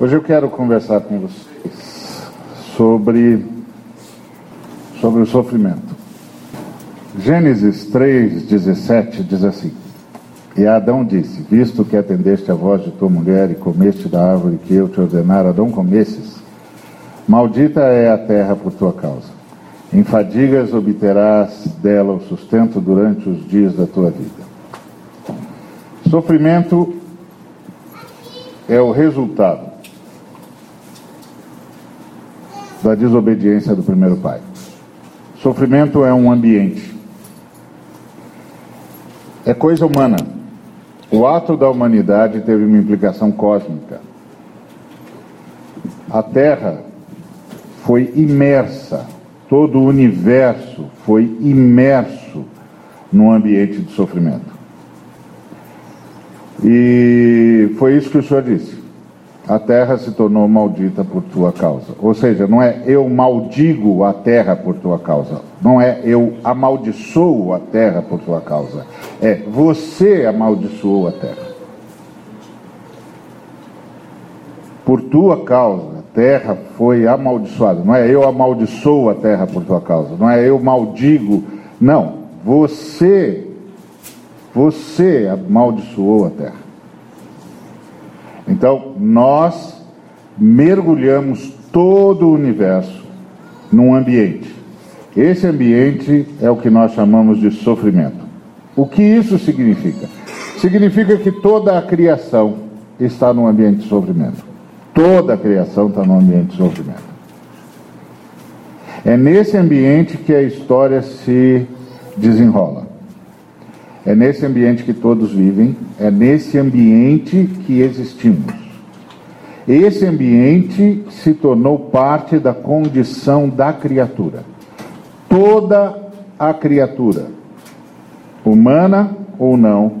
Hoje eu quero conversar com vocês sobre, sobre o sofrimento. Gênesis 3,17 diz assim: E Adão disse: Visto que atendeste a voz de tua mulher e comeste da árvore que eu te ordenara, não comesses, maldita é a terra por tua causa. Em fadigas obterás dela o sustento durante os dias da tua vida. Sofrimento é o resultado da desobediência do primeiro pai. Sofrimento é um ambiente. É coisa humana. O ato da humanidade teve uma implicação cósmica. A Terra foi imersa, todo o universo foi imerso num ambiente de sofrimento. E foi isso que o Senhor disse a terra se tornou maldita por tua causa. Ou seja, não é eu maldigo a terra por tua causa. Não é eu amaldiçoo a terra por tua causa. É você amaldiçoou a terra. Por tua causa, a terra foi amaldiçoada. Não é eu amaldiçoo a terra por tua causa. Não é eu maldigo. Não. Você, você amaldiçoou a terra. Então, nós mergulhamos todo o universo num ambiente. Esse ambiente é o que nós chamamos de sofrimento. O que isso significa? Significa que toda a criação está num ambiente de sofrimento. Toda a criação está num ambiente de sofrimento. É nesse ambiente que a história se desenrola. É nesse ambiente que todos vivem, é nesse ambiente que existimos. Esse ambiente se tornou parte da condição da criatura. Toda a criatura, humana ou não,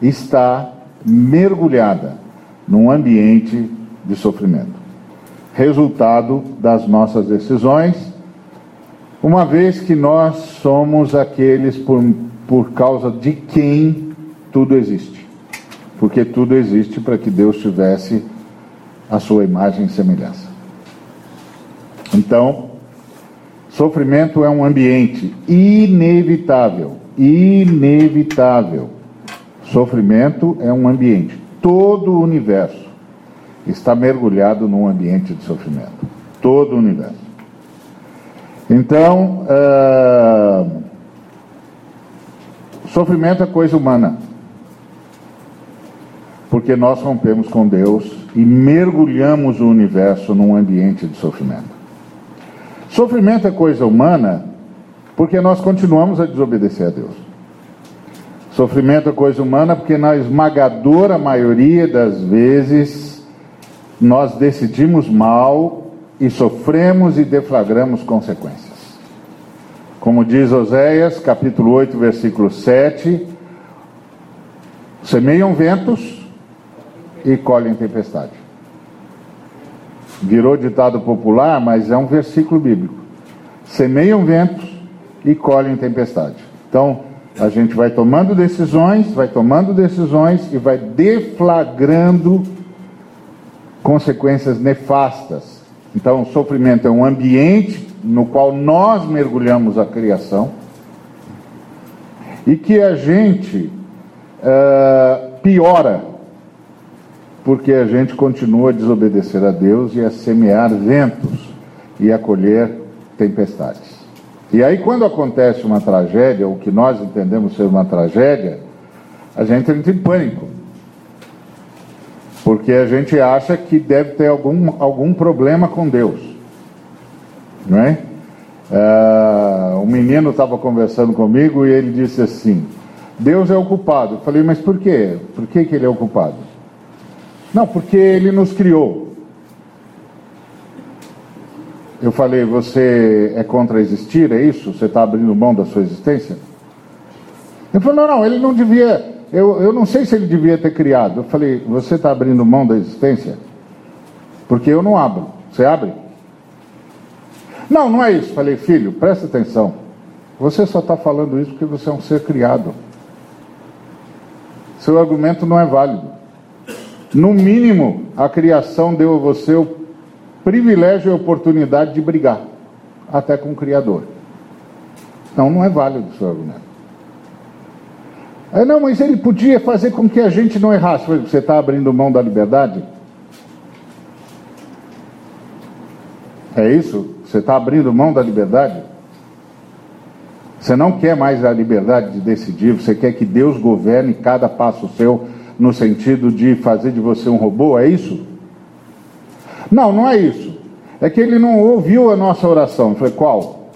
está mergulhada num ambiente de sofrimento. Resultado das nossas decisões, uma vez que nós somos aqueles por por causa de quem tudo existe. Porque tudo existe para que Deus tivesse a sua imagem e semelhança. Então, sofrimento é um ambiente inevitável. Inevitável. Sofrimento é um ambiente. Todo o universo está mergulhado num ambiente de sofrimento. Todo o universo. Então, uh, Sofrimento é coisa humana. Porque nós rompemos com Deus e mergulhamos o universo num ambiente de sofrimento. Sofrimento é coisa humana porque nós continuamos a desobedecer a Deus. Sofrimento é coisa humana porque na esmagadora maioria das vezes nós decidimos mal e sofremos e deflagramos consequências. Como diz Oséias, capítulo 8, versículo 7, semeiam ventos e colhem tempestade. Virou ditado popular, mas é um versículo bíblico. Semeiam ventos e colhem tempestade. Então, a gente vai tomando decisões, vai tomando decisões e vai deflagrando consequências nefastas. Então, o sofrimento é um ambiente no qual nós mergulhamos a criação e que a gente uh, piora porque a gente continua a desobedecer a Deus e a semear ventos e a colher tempestades. E aí, quando acontece uma tragédia, o que nós entendemos ser uma tragédia, a gente entra em pânico. Porque a gente acha que deve ter algum, algum problema com Deus. Não é? Uh, um menino estava conversando comigo e ele disse assim: Deus é o culpado. Eu falei, mas por quê? Por que, que ele é o culpado? Não, porque ele nos criou. Eu falei, você é contra existir, é isso? Você está abrindo mão da sua existência? Ele falou, não, não, ele não devia. Eu, eu não sei se ele devia ter criado. Eu falei, você está abrindo mão da existência? Porque eu não abro. Você abre? Não, não é isso. Falei, filho, presta atenção. Você só está falando isso porque você é um ser criado. Seu argumento não é válido. No mínimo, a criação deu a você o privilégio e a oportunidade de brigar, até com o Criador. Então não é válido o seu argumento. É, não, mas ele podia fazer com que a gente não errasse. Você está abrindo mão da liberdade? É isso? Você está abrindo mão da liberdade? Você não quer mais a liberdade de decidir, você quer que Deus governe cada passo seu no sentido de fazer de você um robô, é isso? Não, não é isso. É que ele não ouviu a nossa oração. Foi qual?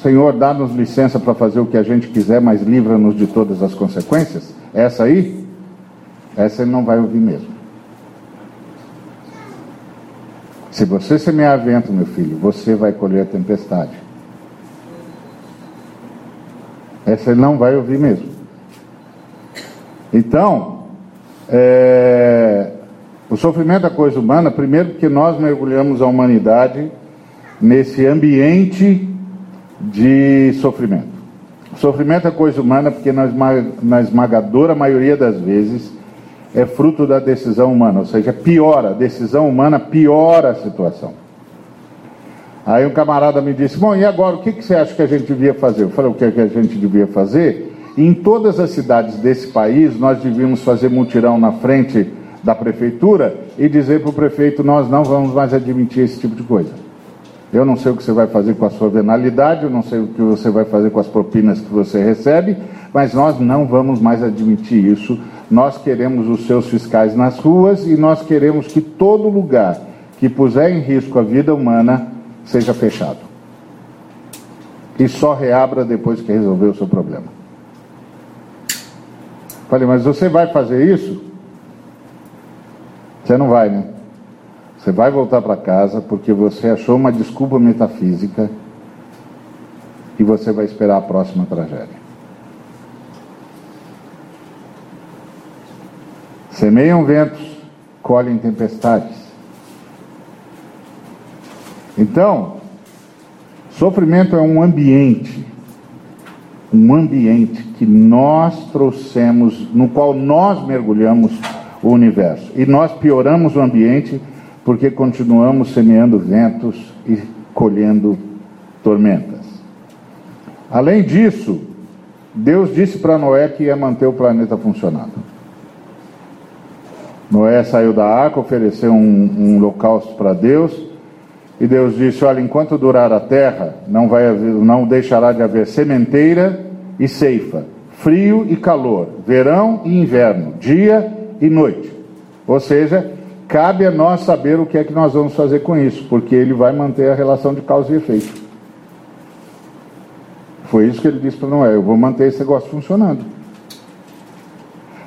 Senhor, dá-nos licença para fazer o que a gente quiser, mas livra-nos de todas as consequências? Essa aí? Essa ele não vai ouvir mesmo. Se você semear vento, meu filho, você vai colher a tempestade. Essa ele não vai ouvir mesmo. Então, é, o sofrimento é coisa humana, primeiro porque nós mergulhamos a humanidade nesse ambiente de sofrimento. O sofrimento é coisa humana porque na esmagadora maioria das vezes é fruto da decisão humana, ou seja, piora, a decisão humana piora a situação. Aí um camarada me disse: Bom, e agora o que, que você acha que a gente devia fazer? Eu falei: O que, é que a gente devia fazer? Em todas as cidades desse país, nós devíamos fazer mutirão na frente da prefeitura e dizer para o prefeito: Nós não vamos mais admitir esse tipo de coisa. Eu não sei o que você vai fazer com a sua venalidade, eu não sei o que você vai fazer com as propinas que você recebe, mas nós não vamos mais admitir isso. Nós queremos os seus fiscais nas ruas e nós queremos que todo lugar que puser em risco a vida humana seja fechado. E só reabra depois que resolver o seu problema. Falei, mas você vai fazer isso? Você não vai, né? Você vai voltar para casa porque você achou uma desculpa metafísica e você vai esperar a próxima tragédia. Semeiam ventos, colhem tempestades. Então, sofrimento é um ambiente, um ambiente que nós trouxemos, no qual nós mergulhamos o universo. E nós pioramos o ambiente porque continuamos semeando ventos e colhendo tormentas. Além disso, Deus disse para Noé que ia manter o planeta funcionando. Noé saiu da arca, ofereceu um, um holocausto para Deus e Deus disse: Olha, enquanto durar a terra, não, vai haver, não deixará de haver sementeira e ceifa, frio e calor, verão e inverno, dia e noite. Ou seja, cabe a nós saber o que é que nós vamos fazer com isso, porque ele vai manter a relação de causa e efeito. Foi isso que ele disse para Noé: Eu vou manter esse negócio funcionando.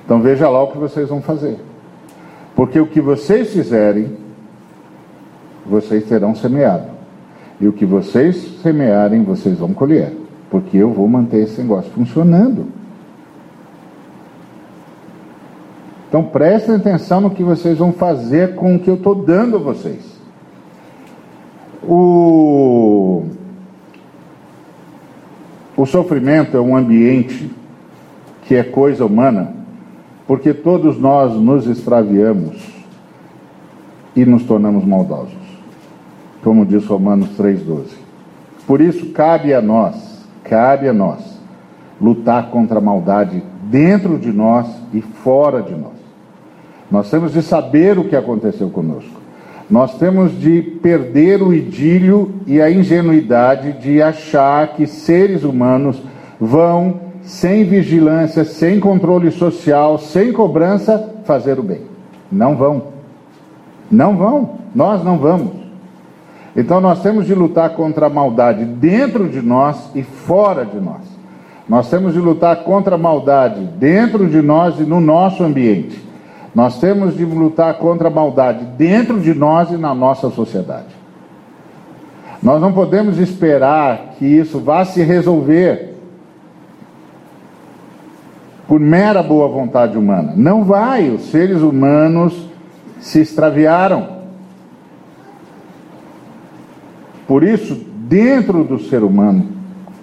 Então veja lá o que vocês vão fazer. Porque o que vocês fizerem vocês terão semeado. E o que vocês semearem, vocês vão colher. Porque eu vou manter esse negócio funcionando. Então prestem atenção no que vocês vão fazer com o que eu estou dando a vocês. O, o sofrimento é um ambiente que é coisa humana, porque todos nós nos extraviamos e nos tornamos maldosos como diz Romanos 3,12. Por isso, cabe a nós, cabe a nós, lutar contra a maldade dentro de nós e fora de nós. Nós temos de saber o que aconteceu conosco. Nós temos de perder o idílio e a ingenuidade de achar que seres humanos vão, sem vigilância, sem controle social, sem cobrança, fazer o bem. Não vão. Não vão. Nós não vamos. Então nós temos de lutar contra a maldade dentro de nós e fora de nós. Nós temos de lutar contra a maldade dentro de nós e no nosso ambiente. Nós temos de lutar contra a maldade dentro de nós e na nossa sociedade. Nós não podemos esperar que isso vá se resolver por mera boa vontade humana. Não vai, os seres humanos se extraviaram. Por isso, dentro do ser humano,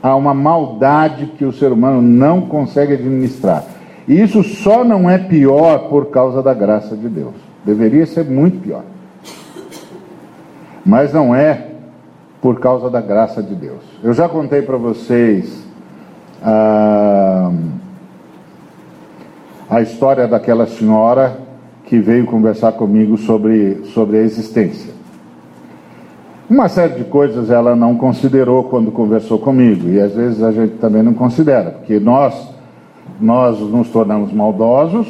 há uma maldade que o ser humano não consegue administrar. E isso só não é pior por causa da graça de Deus. Deveria ser muito pior. Mas não é por causa da graça de Deus. Eu já contei para vocês ah, a história daquela senhora que veio conversar comigo sobre, sobre a existência. Uma série de coisas ela não considerou quando conversou comigo, e às vezes a gente também não considera, porque nós, nós nos tornamos maldosos,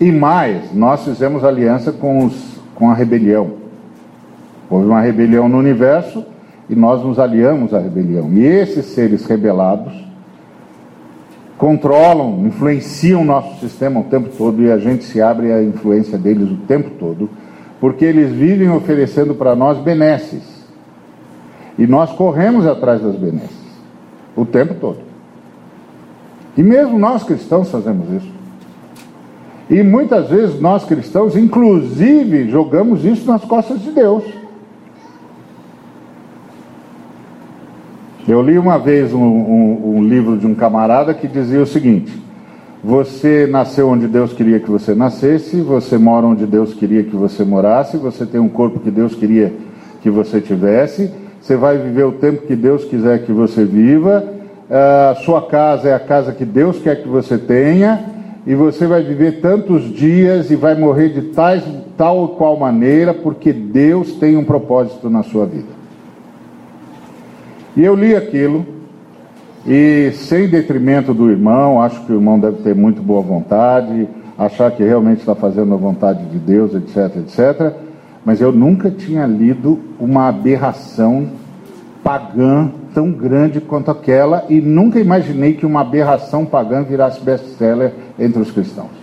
e mais, nós fizemos aliança com, os, com a rebelião. Houve uma rebelião no universo e nós nos aliamos à rebelião. E esses seres rebelados controlam, influenciam o nosso sistema o tempo todo e a gente se abre à influência deles o tempo todo, porque eles vivem oferecendo para nós benesses. E nós corremos atrás das benesses o tempo todo. E mesmo nós cristãos fazemos isso. E muitas vezes nós cristãos, inclusive, jogamos isso nas costas de Deus. Eu li uma vez um, um, um, livro de um camarada que dizia o seguinte: Você nasceu onde Deus queria que você nascesse, você mora onde Deus queria que você morasse, você tem um corpo que Deus queria que você tivesse, você vai viver o tempo que Deus quiser que você viva, a sua casa é a casa que Deus quer que você tenha e você vai viver tantos dias e vai morrer de tais, tal ou qual maneira, porque Deus tem um propósito na sua vida. E eu li aquilo, e sem detrimento do irmão, acho que o irmão deve ter muito boa vontade, achar que realmente está fazendo a vontade de Deus, etc, etc. Mas eu nunca tinha lido uma aberração pagã tão grande quanto aquela e nunca imaginei que uma aberração pagã virasse best-seller entre os cristãos.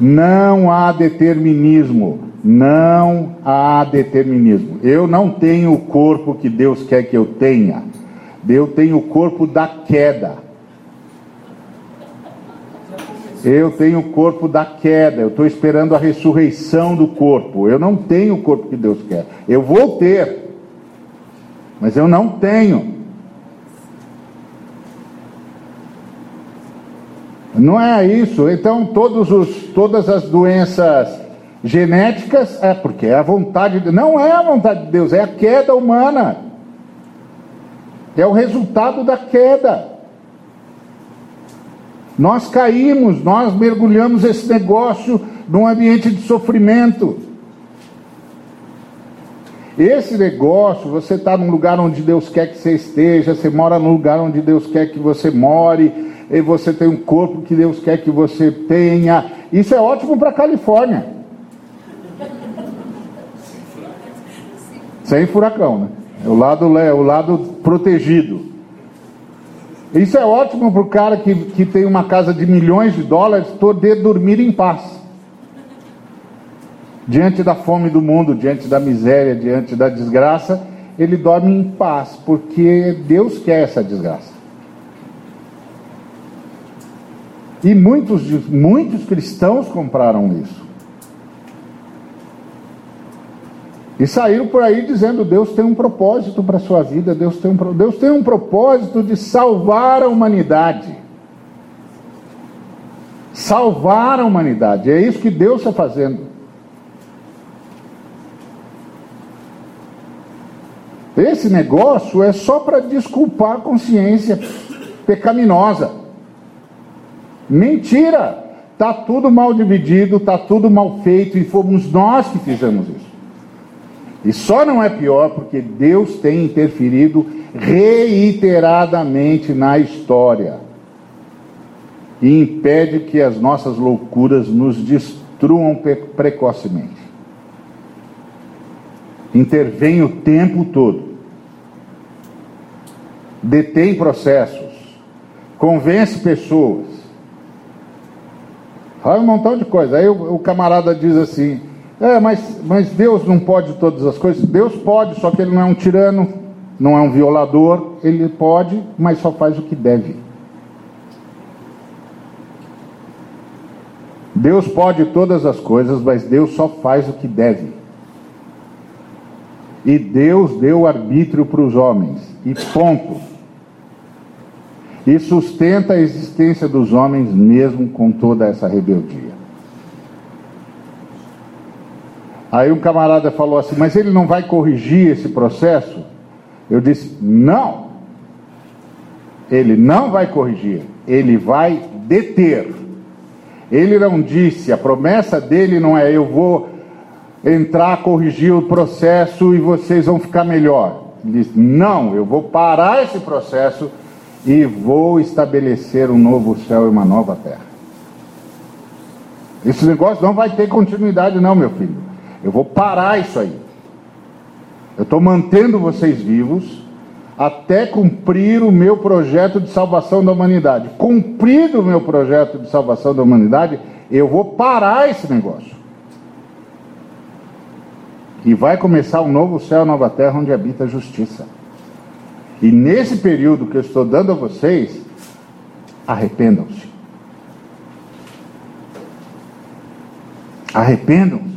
Não há determinismo, não há determinismo. Eu não tenho o corpo que Deus quer que eu tenha. Eu tenho o corpo da queda. Eu tenho o corpo da queda. Eu estou esperando a ressurreição do corpo. Eu não tenho o corpo que Deus quer. Eu vou ter mas eu não tenho. Não é isso. Então, os, todas as doenças genéticas é porque é a vontade de não é a vontade de Deus, é a queda humana. É o resultado da queda. Nós caímos, nós mergulhamos esse negócio num ambiente de sofrimento. Esse negócio, você está num lugar onde Deus quer que você esteja, você mora num lugar onde Deus quer que você more, e você tem um corpo que Deus quer que você tenha. Isso é ótimo para a Califórnia. Sem furacão, né? O lado, é o lado protegido. Isso é ótimo para o cara que, que tem uma casa de milhões de dólares poder dormir em paz diante da fome do mundo, diante da miséria, diante da desgraça, ele dorme em paz, porque Deus quer essa desgraça. E muitos, muitos cristãos compraram isso. E saíram por aí dizendo: Deus tem um propósito para a sua vida, Deus tem, um, Deus tem um propósito de salvar a humanidade. Salvar a humanidade, é isso que Deus está fazendo. Esse negócio é só para desculpar a consciência pecaminosa. Mentira! Está tudo mal dividido, está tudo mal feito e fomos nós que fizemos isso. E só não é pior porque Deus tem interferido reiteradamente na história e impede que as nossas loucuras nos destruam precocemente. Intervém o tempo todo detém processos, convence pessoas, faz um montão de coisa. Aí o, o camarada diz assim: é, mas, mas Deus não pode todas as coisas? Deus pode, só que ele não é um tirano, não é um violador, ele pode, mas só faz o que deve. Deus pode todas as coisas, mas Deus só faz o que deve. E Deus deu arbítrio para os homens. E ponto e sustenta a existência dos homens mesmo com toda essa rebeldia. Aí um camarada falou assim: Mas ele não vai corrigir esse processo? Eu disse: Não. Ele não vai corrigir, ele vai deter. Ele não disse, a promessa dele não é: Eu vou entrar, corrigir o processo e vocês vão ficar melhor. Ele disse: Não, eu vou parar esse processo e vou estabelecer um novo céu e uma nova terra. Esse negócio não vai ter continuidade, não, meu filho. Eu vou parar isso aí. Eu estou mantendo vocês vivos até cumprir o meu projeto de salvação da humanidade. Cumprido o meu projeto de salvação da humanidade, eu vou parar esse negócio. E vai começar um novo céu, nova terra, onde habita a justiça. E nesse período que eu estou dando a vocês, arrependam-se. Arrependam-se.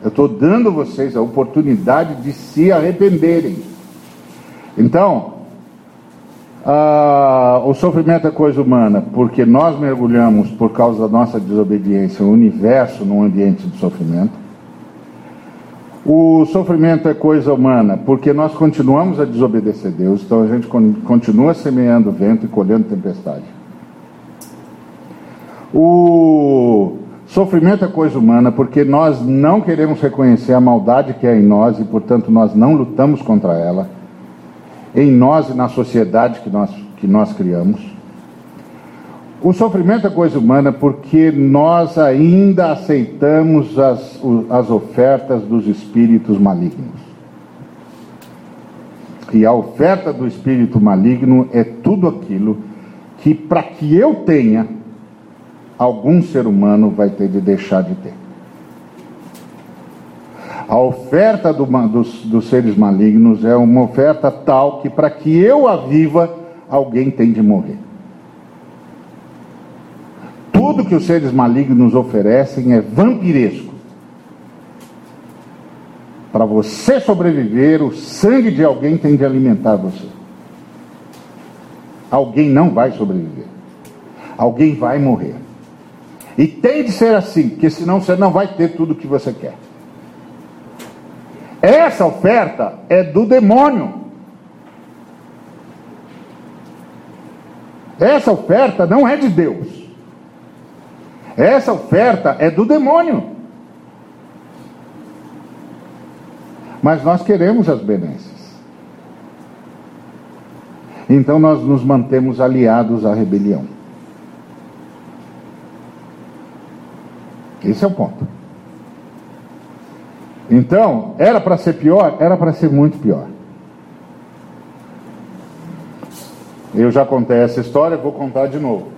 Eu estou dando a vocês a oportunidade de se arrependerem. Então, ah, o sofrimento é coisa humana, porque nós mergulhamos, por causa da nossa desobediência, o universo num ambiente de sofrimento. O sofrimento é coisa humana, porque nós continuamos a desobedecer Deus, então a gente continua semeando vento e colhendo tempestade. O sofrimento é coisa humana, porque nós não queremos reconhecer a maldade que é em nós e, portanto, nós não lutamos contra ela, em nós e na sociedade que nós, que nós criamos. O sofrimento é coisa humana porque nós ainda aceitamos as, as ofertas dos espíritos malignos. E a oferta do espírito maligno é tudo aquilo que, para que eu tenha, algum ser humano vai ter de deixar de ter. A oferta do, dos, dos seres malignos é uma oferta tal que, para que eu a viva, alguém tem de morrer. Tudo que os seres malignos oferecem é vampiresco. Para você sobreviver, o sangue de alguém tem de alimentar você. Alguém não vai sobreviver. Alguém vai morrer. E tem de ser assim, porque senão você não vai ter tudo o que você quer. Essa oferta é do demônio. Essa oferta não é de Deus. Essa oferta é do demônio. Mas nós queremos as benesses. Então nós nos mantemos aliados à rebelião. Esse é o ponto. Então, era para ser pior? Era para ser muito pior. Eu já contei essa história, vou contar de novo.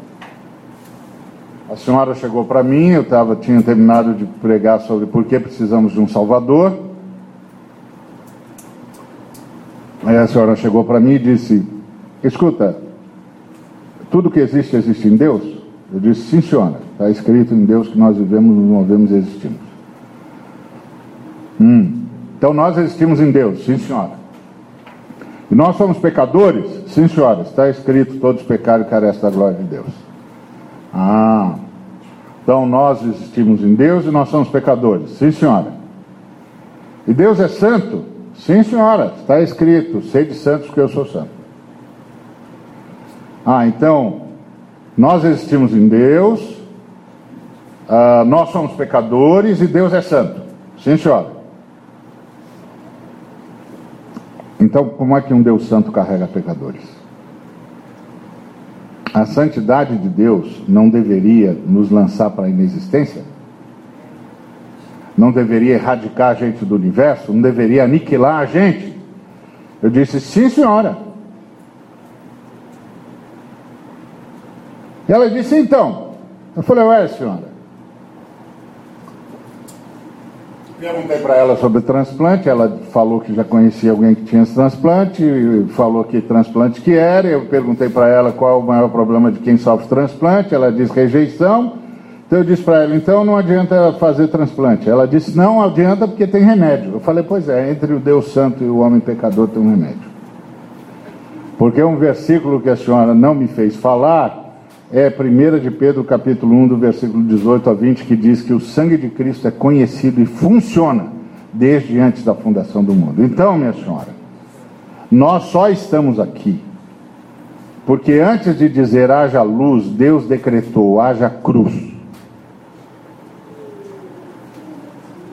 A senhora chegou para mim, eu tava, tinha terminado de pregar sobre por que precisamos de um Salvador. Aí a senhora chegou para mim e disse: Escuta, tudo que existe, existe em Deus? Eu disse: Sim, senhora, está escrito em Deus que nós vivemos, nos movemos e existimos. Hum, então nós existimos em Deus, sim, senhora. E nós somos pecadores? Sim, senhora, está escrito: todos pecaram e carecem da glória de Deus. Ah, então nós existimos em Deus e nós somos pecadores. Sim, senhora. E Deus é santo? Sim, senhora. Está escrito: sede santos porque eu sou santo. Ah, então nós existimos em Deus, uh, nós somos pecadores e Deus é santo. Sim, senhora. Então, como é que um Deus santo carrega pecadores? A santidade de Deus não deveria nos lançar para a inexistência? Não deveria erradicar a gente do universo? Não deveria aniquilar a gente? Eu disse, sim, senhora. E ela disse, então. Eu falei, ué, senhora. Perguntei para ela sobre transplante, ela falou que já conhecia alguém que tinha transplante, falou que transplante que era, eu perguntei para ela qual o maior problema de quem sofre transplante, ela disse rejeição, então eu disse para ela, então não adianta fazer transplante. Ela disse, não adianta porque tem remédio. Eu falei, pois é, entre o Deus Santo e o homem pecador tem um remédio. Porque um versículo que a senhora não me fez falar é 1 de Pedro, capítulo 1, do versículo 18 a 20, que diz que o sangue de Cristo é conhecido e funciona desde antes da fundação do mundo. Então, minha senhora, nós só estamos aqui porque antes de dizer haja luz, Deus decretou haja cruz.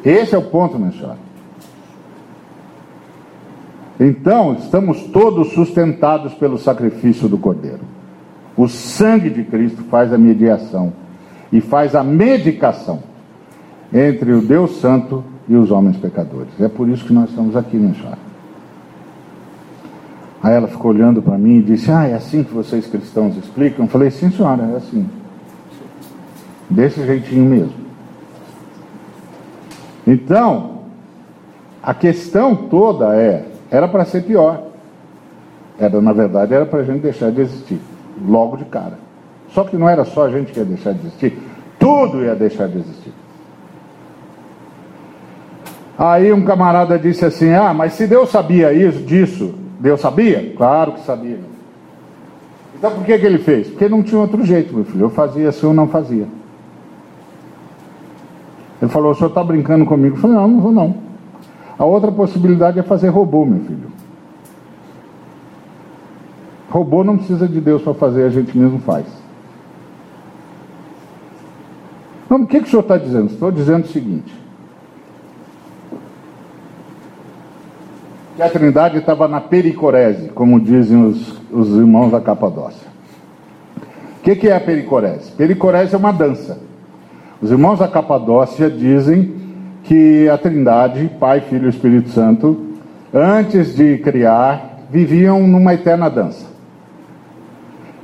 Esse é o ponto, minha senhora. Então, estamos todos sustentados pelo sacrifício do Cordeiro. O sangue de Cristo faz a mediação e faz a medicação entre o Deus Santo e os homens pecadores. É por isso que nós estamos aqui, minha senhora. Aí ela ficou olhando para mim e disse: Ah, é assim que vocês cristãos explicam? Eu falei: Sim, senhora, é assim. Desse jeitinho mesmo. Então, a questão toda é: era para ser pior. Era, na verdade, era para a gente deixar de existir logo de cara. Só que não era só a gente que ia deixar de existir, tudo ia deixar de existir. Aí um camarada disse assim: Ah, mas se Deus sabia isso, disso, Deus sabia? Claro que sabia. Então por que, que ele fez? Porque não tinha outro jeito, meu filho. Eu fazia assim ou não fazia. Ele falou: O senhor está brincando comigo? Eu falei: Não, não vou não. A outra possibilidade é fazer robô, meu filho. Robô não precisa de Deus para fazer, a gente mesmo faz. Não, o que, que o senhor está dizendo? Estou dizendo o seguinte: que a Trindade estava na pericorese, como dizem os, os irmãos da Capadócia. O que, que é a pericorese? Pericorese é uma dança. Os irmãos da Capadócia dizem que a Trindade, Pai, Filho e Espírito Santo, antes de criar, viviam numa eterna dança.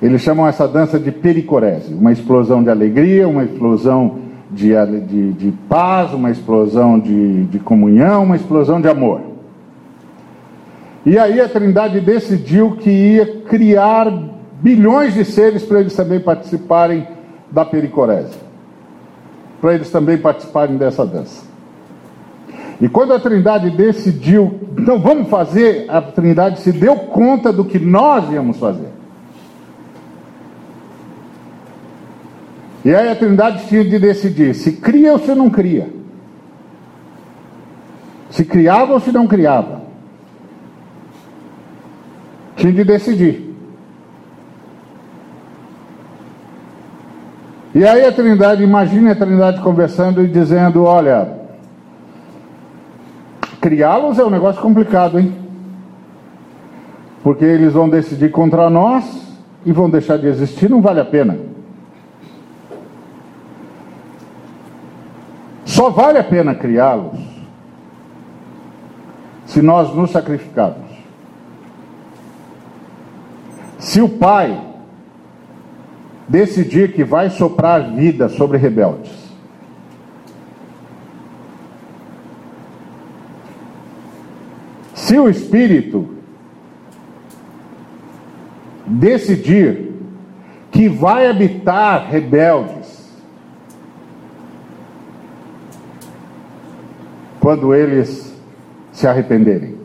Eles chamam essa dança de pericorese, uma explosão de alegria, uma explosão de, de, de paz, uma explosão de, de comunhão, uma explosão de amor. E aí a Trindade decidiu que ia criar bilhões de seres para eles também participarem da pericorese, para eles também participarem dessa dança. E quando a Trindade decidiu, então vamos fazer, a Trindade se deu conta do que nós íamos fazer. E aí a Trindade tinha de decidir se cria ou se não cria. Se criava ou se não criava. Tinha de decidir. E aí a Trindade, imagine a Trindade conversando e dizendo: olha, criá-los é um negócio complicado, hein? Porque eles vão decidir contra nós e vão deixar de existir, não vale a pena. Só vale a pena criá-los se nós nos sacrificarmos. Se o pai decidir que vai soprar vida sobre rebeldes, se o espírito decidir que vai habitar rebeldes, quando eles se arrependerem.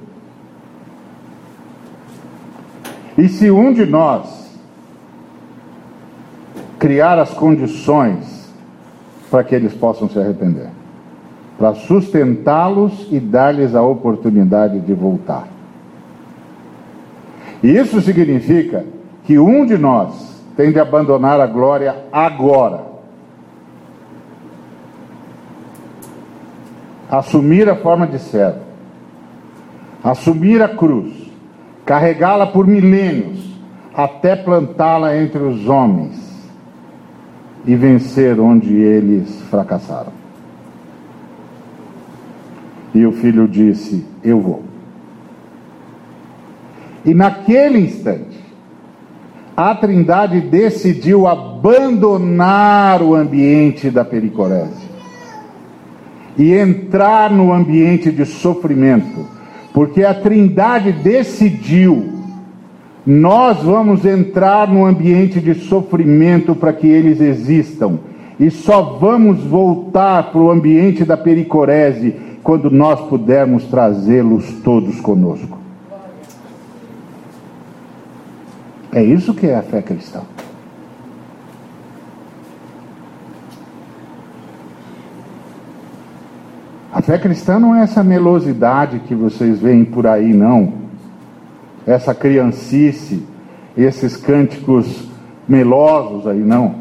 E se um de nós criar as condições para que eles possam se arrepender, para sustentá-los e dar-lhes a oportunidade de voltar. E isso significa que um de nós tem de abandonar a glória agora assumir a forma de servo, assumir a cruz, carregá-la por milênios, até plantá-la entre os homens e vencer onde eles fracassaram. E o filho disse: Eu vou. E naquele instante, a Trindade decidiu abandonar o ambiente da pericorese e entrar no ambiente de sofrimento, porque a Trindade decidiu. Nós vamos entrar no ambiente de sofrimento para que eles existam. E só vamos voltar para o ambiente da pericorese quando nós pudermos trazê-los todos conosco. É isso que é a fé cristã. A fé cristã não é essa melosidade que vocês veem por aí, não. Essa criancice, esses cânticos melosos aí, não.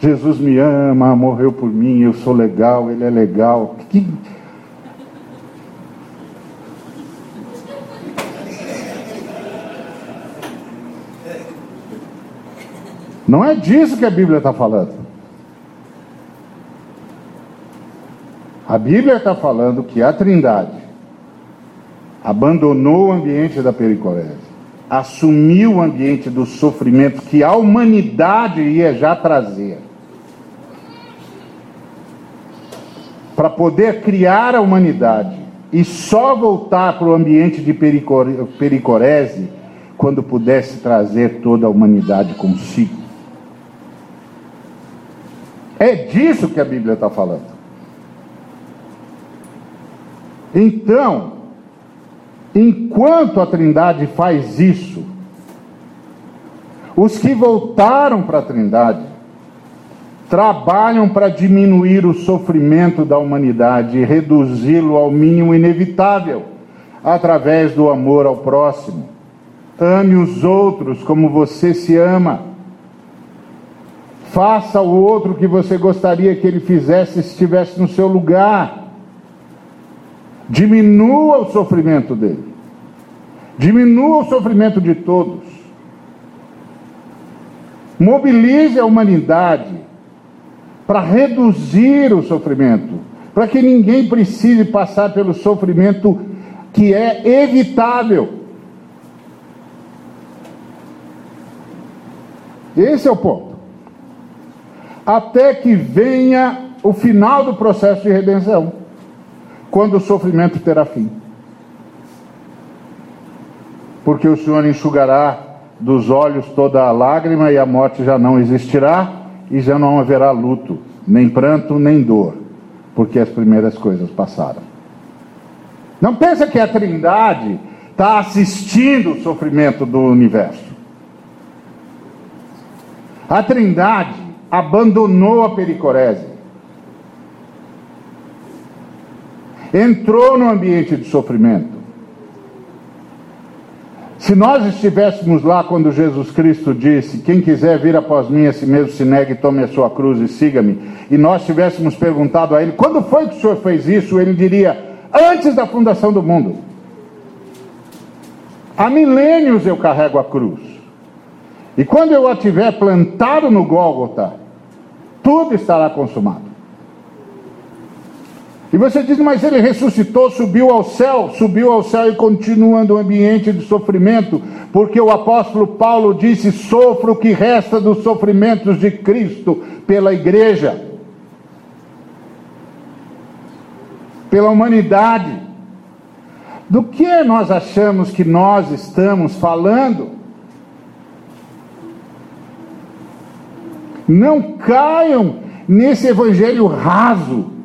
Jesus me ama, morreu por mim, eu sou legal, ele é legal. Que... Não é disso que a Bíblia está falando. A Bíblia está falando que a Trindade abandonou o ambiente da pericorese, assumiu o ambiente do sofrimento que a humanidade ia já trazer, para poder criar a humanidade e só voltar para o ambiente de pericorese quando pudesse trazer toda a humanidade consigo. É disso que a Bíblia está falando. Então, enquanto a Trindade faz isso, os que voltaram para a Trindade trabalham para diminuir o sofrimento da humanidade e reduzi-lo ao mínimo inevitável, através do amor ao próximo. Ame os outros como você se ama. Faça ao outro o que você gostaria que ele fizesse se estivesse no seu lugar. Diminua o sofrimento dele. Diminua o sofrimento de todos. Mobilize a humanidade para reduzir o sofrimento, para que ninguém precise passar pelo sofrimento que é evitável. Esse é o ponto. Até que venha o final do processo de redenção quando o sofrimento terá fim. Porque o Senhor enxugará dos olhos toda a lágrima e a morte já não existirá e já não haverá luto, nem pranto, nem dor, porque as primeiras coisas passaram. Não pensa que a Trindade está assistindo o sofrimento do universo. A Trindade abandonou a pericorese. Entrou no ambiente de sofrimento. Se nós estivéssemos lá quando Jesus Cristo disse: Quem quiser vir após mim, a si mesmo se negue, tome a sua cruz e siga-me, e nós tivéssemos perguntado a ele: Quando foi que o senhor fez isso? Ele diria: Antes da fundação do mundo. Há milênios eu carrego a cruz. E quando eu a tiver plantado no Gólgota, tudo estará consumado. E você diz, mas ele ressuscitou, subiu ao céu, subiu ao céu e continua no ambiente de sofrimento, porque o apóstolo Paulo disse: sofro o que resta dos sofrimentos de Cristo pela igreja, pela humanidade. Do que nós achamos que nós estamos falando? Não caiam nesse evangelho raso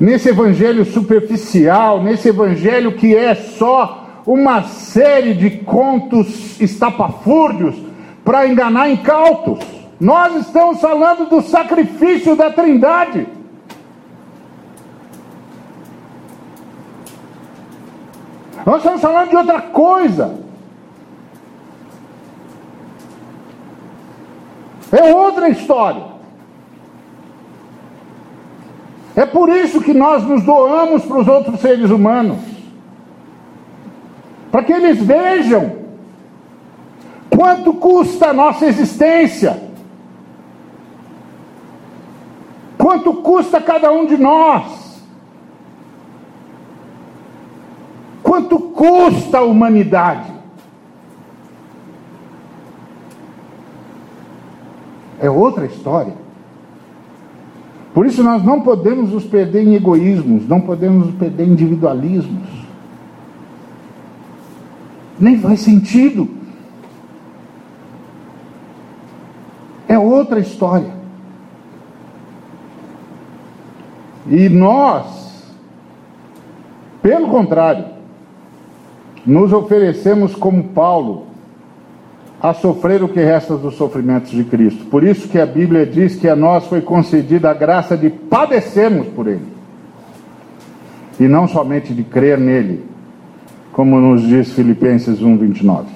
nesse evangelho superficial, nesse evangelho que é só uma série de contos estapafúrdios para enganar incautos. Nós estamos falando do sacrifício da Trindade. Nós estamos falando de outra coisa. É outra história. É por isso que nós nos doamos para os outros seres humanos para que eles vejam quanto custa a nossa existência, quanto custa cada um de nós, quanto custa a humanidade. É outra história. Por isso nós não podemos nos perder em egoísmos, não podemos nos perder em individualismos. Nem faz sentido. É outra história. E nós, pelo contrário, nos oferecemos como Paulo a sofrer o que resta dos sofrimentos de Cristo. Por isso que a Bíblia diz que a nós foi concedida a graça de padecermos por Ele. E não somente de crer nele, como nos diz Filipenses 1, 29.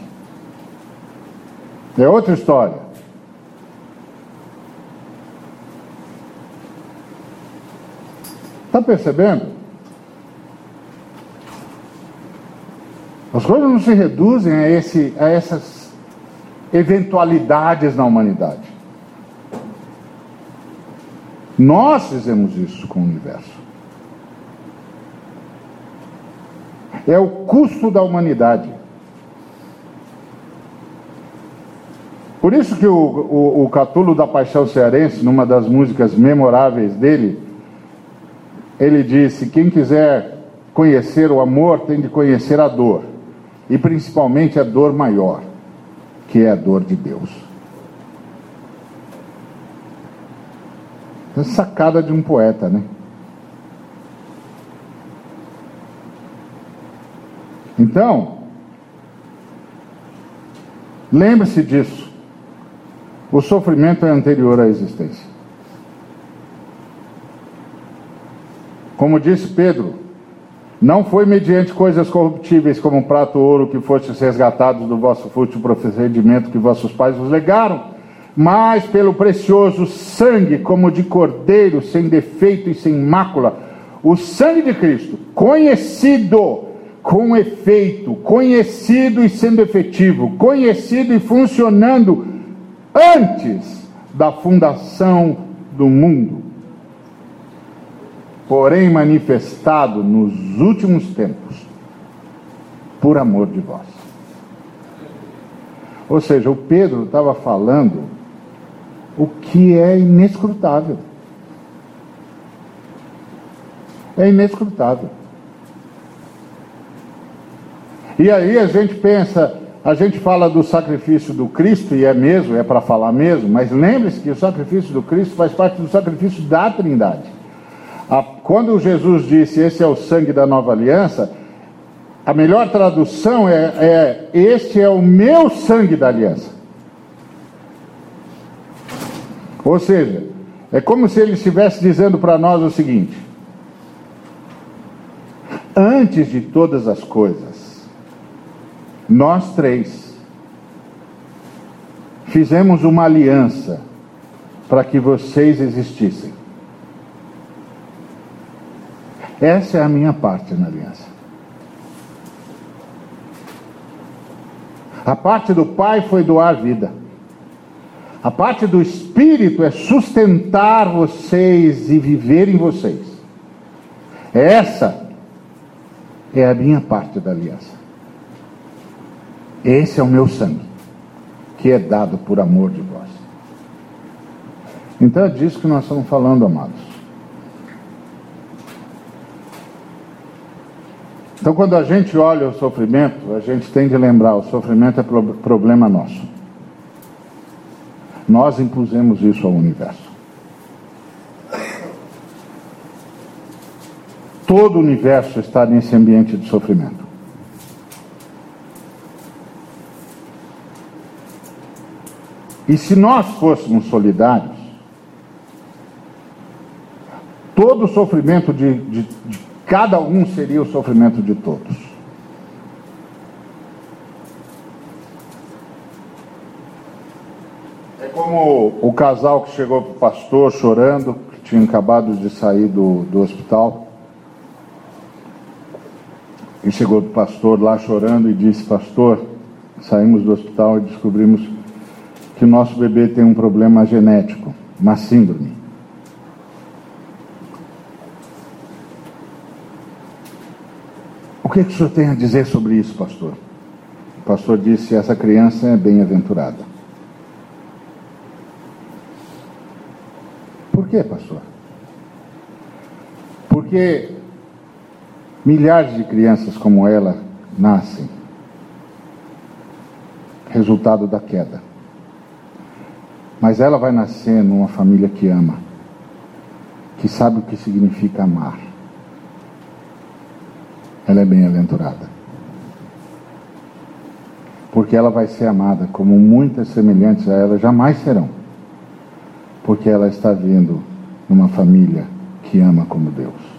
É outra história. Está percebendo? As coisas não se reduzem a, esse, a essas eventualidades na humanidade. Nós fizemos isso com o universo. É o custo da humanidade. Por isso que o, o, o Catulo da Paixão Cearense, numa das músicas memoráveis dele, ele disse: quem quiser conhecer o amor tem de conhecer a dor, e principalmente a dor maior, que é a dor de Deus. É sacada de um poeta, né? Então, lembre-se disso. O sofrimento é anterior à existência. Como disse Pedro, não foi mediante coisas corruptíveis como prato ou ouro que fostes resgatados do vosso fútil procedimento que vossos pais vos legaram, mas pelo precioso sangue, como de cordeiro, sem defeito e sem mácula, o sangue de Cristo, conhecido com efeito, conhecido e sendo efetivo, conhecido e funcionando antes da fundação do mundo porém manifestado nos últimos tempos, por amor de vós. Ou seja, o Pedro estava falando o que é inescrutável. É inescrutável. E aí a gente pensa, a gente fala do sacrifício do Cristo, e é mesmo, é para falar mesmo, mas lembre-se que o sacrifício do Cristo faz parte do sacrifício da Trindade. A, quando Jesus disse esse é o sangue da nova aliança, a melhor tradução é, é este é o meu sangue da aliança. Ou seja, é como se ele estivesse dizendo para nós o seguinte: antes de todas as coisas, nós três fizemos uma aliança para que vocês existissem. Essa é a minha parte na aliança. A parte do Pai foi doar vida. A parte do Espírito é sustentar vocês e viver em vocês. Essa é a minha parte da aliança. Esse é o meu sangue, que é dado por amor de vós. Então é disso que nós estamos falando, amados. Então, quando a gente olha o sofrimento, a gente tem de lembrar: o sofrimento é problema nosso. Nós impusemos isso ao universo. Todo o universo está nesse ambiente de sofrimento. E se nós fôssemos solidários, todo o sofrimento de, de, de cada um seria o sofrimento de todos. É como o casal que chegou para o pastor chorando, que tinha acabado de sair do, do hospital. E chegou o pastor lá chorando e disse: Pastor, saímos do hospital e descobrimos que o nosso bebê tem um problema genético, uma síndrome. Que, que o senhor tem a dizer sobre isso, pastor? O pastor disse: essa criança é bem-aventurada. Por quê, pastor? Porque milhares de crianças como ela nascem resultado da queda. Mas ela vai nascer numa família que ama, que sabe o que significa amar ela é bem-aventurada. Porque ela vai ser amada, como muitas semelhantes a ela jamais serão. Porque ela está vindo numa família que ama como Deus.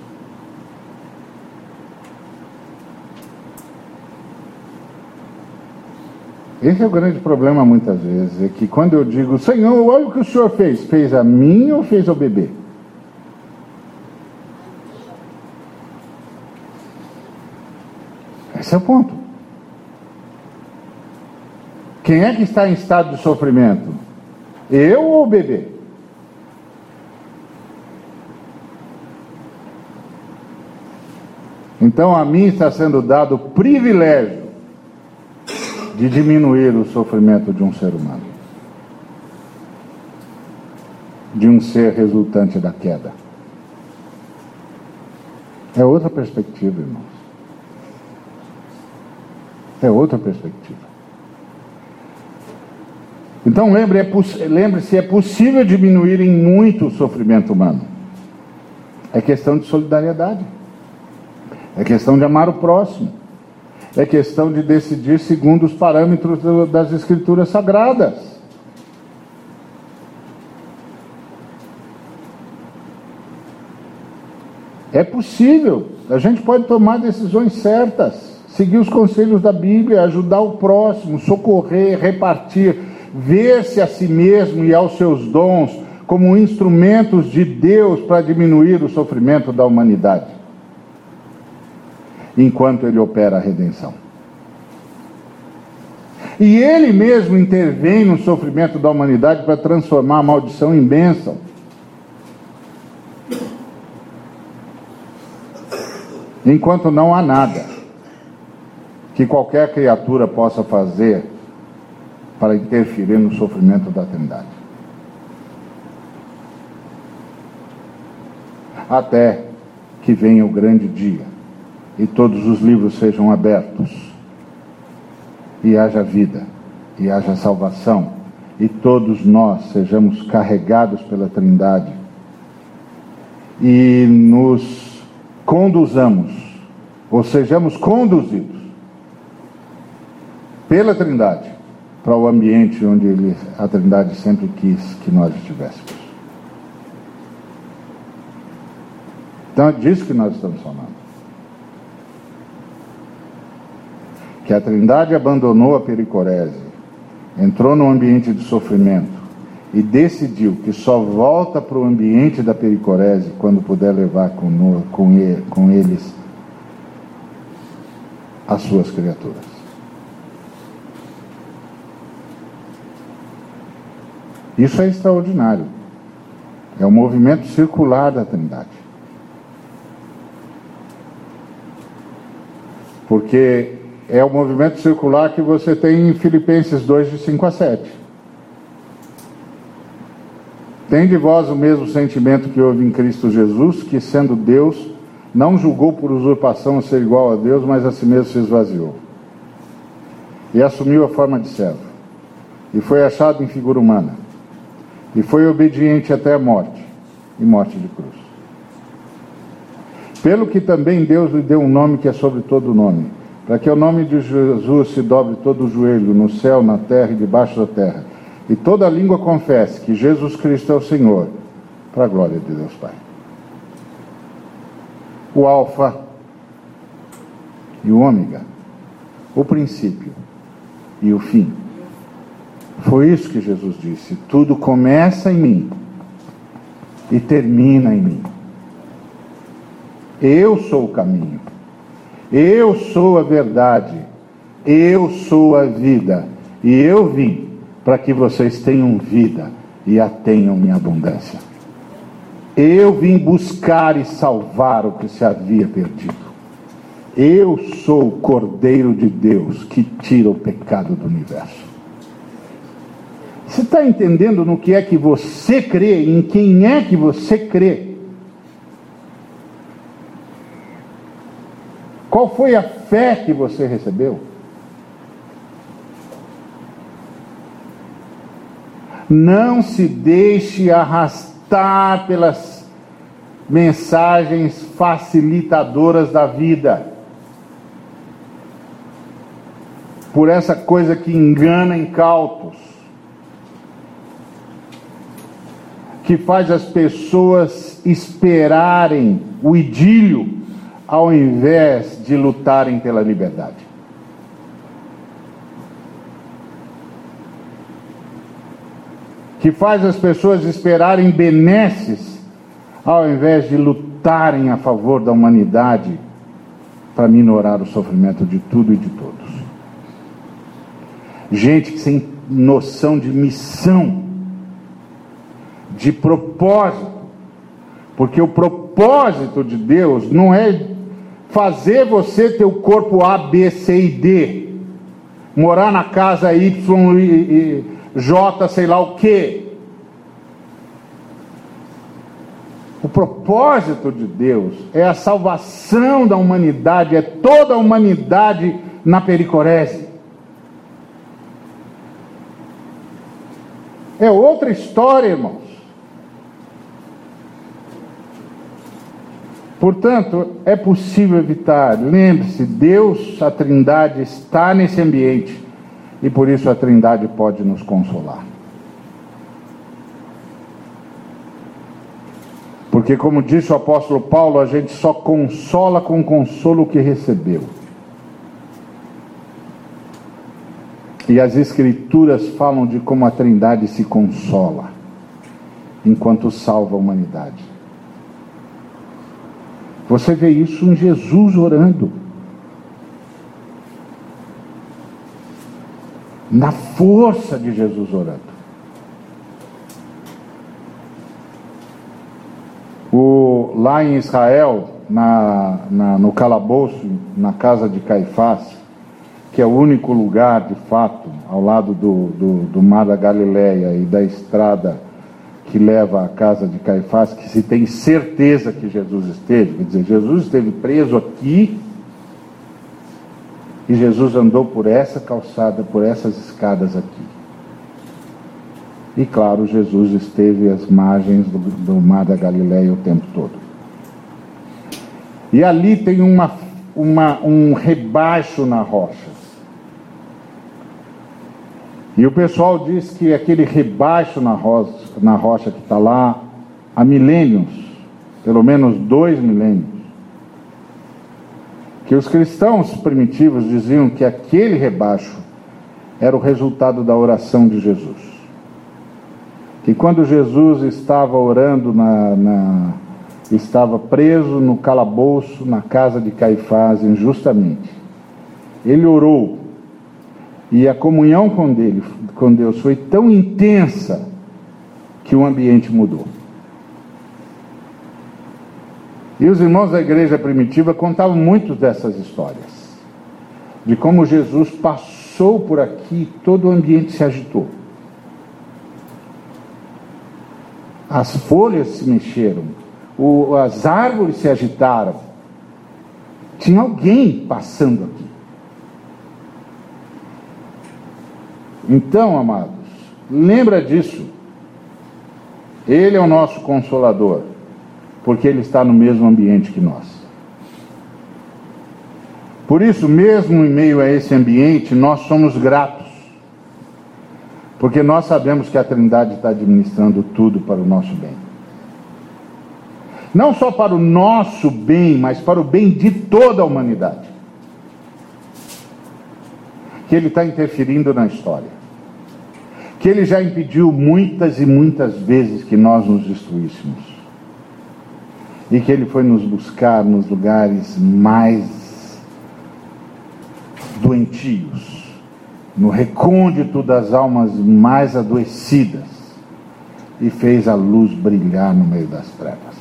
Esse é o grande problema muitas vezes, é que quando eu digo, Senhor, olha o que o Senhor fez, fez a mim ou fez ao bebê? É o ponto. Quem é que está em estado de sofrimento? Eu ou o bebê? Então a mim está sendo dado o privilégio de diminuir o sofrimento de um ser humano, de um ser resultante da queda. É outra perspectiva, irmãos. É outra perspectiva. Então lembre-se, é, lembre é possível diminuir em muito o sofrimento humano. É questão de solidariedade. É questão de amar o próximo é questão de decidir segundo os parâmetros das Escrituras Sagradas. É possível, a gente pode tomar decisões certas, seguir os conselhos da Bíblia, ajudar o próximo, socorrer, repartir, ver-se a si mesmo e aos seus dons como instrumentos de Deus para diminuir o sofrimento da humanidade enquanto ele opera a redenção. E ele mesmo intervém no sofrimento da humanidade para transformar a maldição em bênção. Enquanto não há nada que qualquer criatura possa fazer para interferir no sofrimento da Trindade. Até que venha o grande dia e todos os livros sejam abertos, e haja vida, e haja salvação, e todos nós sejamos carregados pela Trindade e nos conduzamos, ou sejamos conduzidos pela Trindade para o ambiente onde ele, a Trindade sempre quis que nós estivéssemos. Então é disso que nós estamos falando. que a Trindade abandonou a pericorese, entrou no ambiente de sofrimento e decidiu que só volta para o ambiente da pericorese quando puder levar com, com eles as suas criaturas. Isso é extraordinário. É o movimento circular da Trindade. Porque é o movimento circular que você tem em Filipenses 2, de 5 a 7. Tem de vós o mesmo sentimento que houve em Cristo Jesus, que sendo Deus, não julgou por usurpação ser igual a Deus, mas a si mesmo se esvaziou. E assumiu a forma de servo. E foi achado em figura humana. E foi obediente até a morte e morte de cruz. Pelo que também Deus lhe deu um nome que é sobre todo nome para que o nome de Jesus se dobre todo o joelho, no céu, na terra e debaixo da terra, e toda língua confesse que Jesus Cristo é o Senhor, para a glória de Deus Pai. O Alfa e o Ômega, o princípio e o fim. Foi isso que Jesus disse: tudo começa em mim e termina em mim. Eu sou o caminho. Eu sou a verdade, eu sou a vida, e eu vim para que vocês tenham vida e a tenham em abundância. Eu vim buscar e salvar o que se havia perdido. Eu sou o Cordeiro de Deus que tira o pecado do universo. Você está entendendo no que é que você crê, em quem é que você crê? Qual foi a fé que você recebeu? Não se deixe arrastar pelas mensagens facilitadoras da vida. por essa coisa que engana incautos, que faz as pessoas esperarem o idílio ao invés de lutarem pela liberdade. Que faz as pessoas esperarem benesses ao invés de lutarem a favor da humanidade para minorar o sofrimento de tudo e de todos. Gente sem noção de missão, de propósito, porque o propósito de Deus não é fazer você ter o corpo A, B, C e D, morar na casa Y e J, sei lá o que. O propósito de Deus é a salvação da humanidade, é toda a humanidade na pericorese. É outra história, irmãos. Portanto, é possível evitar. Lembre-se, Deus, a Trindade, está nesse ambiente e por isso a Trindade pode nos consolar. Porque, como disse o apóstolo Paulo, a gente só consola com o consolo que recebeu. E as Escrituras falam de como a Trindade se consola enquanto salva a humanidade. Você vê isso em Jesus orando. Na força de Jesus orando. O, lá em Israel, na, na, no calabouço, na casa de Caifás, que é o único lugar, de fato, ao lado do, do, do mar da Galileia e da estrada que leva à casa de Caifás, que se tem certeza que Jesus esteve, quer dizer, Jesus esteve preso aqui e Jesus andou por essa calçada, por essas escadas aqui. E claro, Jesus esteve às margens do, do mar da Galileia o tempo todo. E ali tem uma, uma, um rebaixo na rocha. E o pessoal diz que aquele rebaixo na rocha, na rocha que está lá há milênios, pelo menos dois milênios, que os cristãos primitivos diziam que aquele rebaixo era o resultado da oração de Jesus. Que quando Jesus estava orando, na, na, estava preso no calabouço, na casa de Caifás, injustamente, ele orou e a comunhão com, dele, com Deus foi tão intensa que o ambiente mudou. E os irmãos da igreja primitiva contavam muito dessas histórias, de como Jesus passou por aqui e todo o ambiente se agitou. as folhas se mexeram, o, as árvores se agitaram. Tinha alguém passando aqui. Então, amados, lembra disso. Ele é o nosso consolador, porque ele está no mesmo ambiente que nós. Por isso, mesmo em meio a esse ambiente, nós somos gratos. Porque nós sabemos que a Trindade está administrando tudo para o nosso bem. Não só para o nosso bem, mas para o bem de toda a humanidade. Que Ele está interferindo na história. Que Ele já impediu muitas e muitas vezes que nós nos destruíssemos. E que Ele foi nos buscar nos lugares mais doentios no recôndito das almas mais adoecidas e fez a luz brilhar no meio das trevas.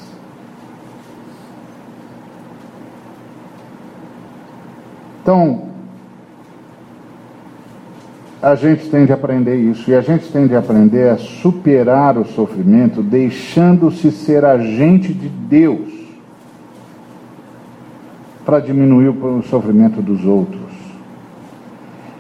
Então, a gente tem de aprender isso, e a gente tem de aprender a superar o sofrimento, deixando-se ser agente de Deus para diminuir o sofrimento dos outros.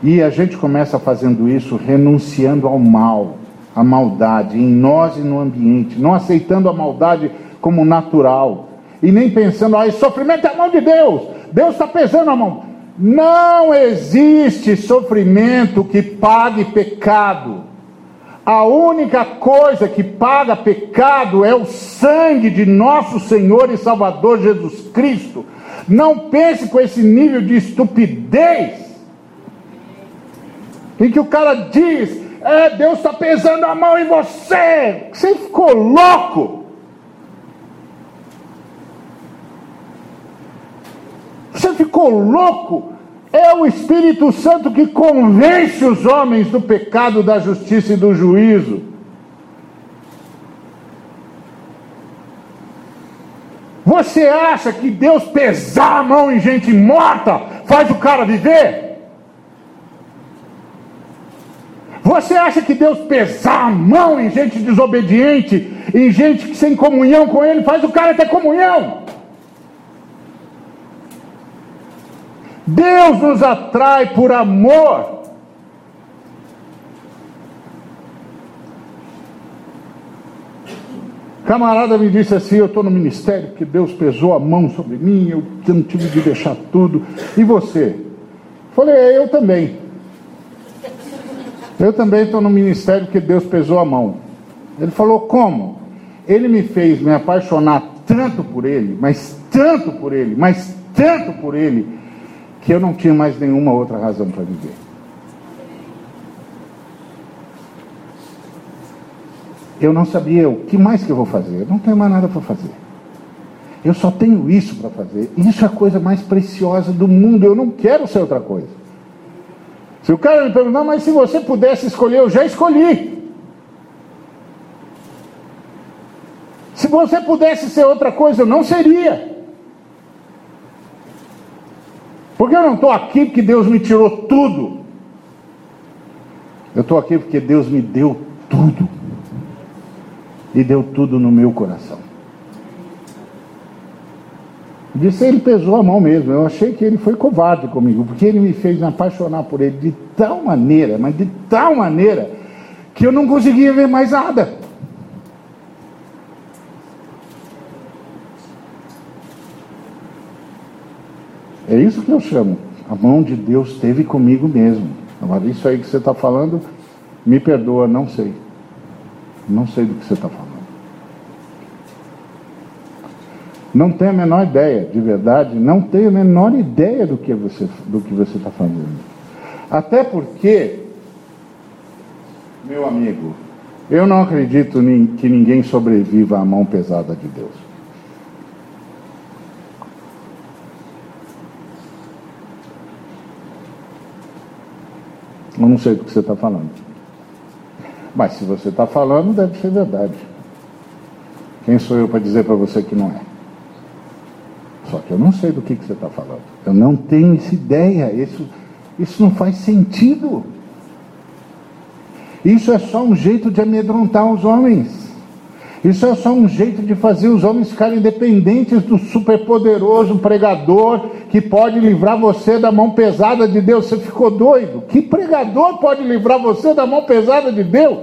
E a gente começa fazendo isso renunciando ao mal, à maldade, em nós e no ambiente, não aceitando a maldade como natural. E nem pensando, ah, esse sofrimento é a mão de Deus, Deus está pesando a mão. Não existe sofrimento que pague pecado. A única coisa que paga pecado é o sangue de nosso Senhor e Salvador Jesus Cristo. Não pense com esse nível de estupidez em que o cara diz: é, Deus está pesando a mão em você. Você ficou louco. Você ficou louco. É o Espírito Santo que convence os homens do pecado, da justiça e do juízo. Você acha que Deus pesar a mão em gente morta faz o cara viver? Você acha que Deus pesar a mão em gente desobediente, em gente sem comunhão com Ele, faz o cara ter comunhão? Deus nos atrai por amor. Camarada me disse assim: Eu estou no ministério porque Deus pesou a mão sobre mim, eu não tive de deixar tudo. E você? Falei: é, Eu também. Eu também estou no ministério porque Deus pesou a mão. Ele falou: Como? Ele me fez me apaixonar tanto por Ele, mas tanto por Ele, mas tanto por Ele que eu não tinha mais nenhuma outra razão para viver. Eu não sabia o que mais que eu vou fazer. Eu não tenho mais nada para fazer. Eu só tenho isso para fazer. Isso é a coisa mais preciosa do mundo. Eu não quero ser outra coisa. Se o cara me perguntar, mas se você pudesse escolher, eu já escolhi. Se você pudesse ser outra coisa, eu não seria. Porque eu não estou aqui porque Deus me tirou tudo. Eu estou aqui porque Deus me deu tudo. E deu tudo no meu coração. Disse ele pesou a mão mesmo. Eu achei que ele foi covarde comigo, porque ele me fez me apaixonar por ele de tal maneira, mas de tal maneira, que eu não conseguia ver mais nada. É isso que eu chamo. A mão de Deus esteve comigo mesmo. Agora, isso aí que você está falando, me perdoa, não sei. Não sei do que você está falando. Não tenho a menor ideia, de verdade, não tenho a menor ideia do que você do que você está fazendo. Até porque, meu amigo, eu não acredito que ninguém sobreviva à mão pesada de Deus. Eu não sei do que você está falando. Mas se você está falando, deve ser verdade. Quem sou eu para dizer para você que não é? Só que eu não sei do que, que você está falando. Eu não tenho essa ideia. Isso, isso não faz sentido. Isso é só um jeito de amedrontar os homens. Isso é só um jeito de fazer os homens ficarem dependentes do superpoderoso pregador que pode livrar você da mão pesada de Deus. Você ficou doido? Que pregador pode livrar você da mão pesada de Deus?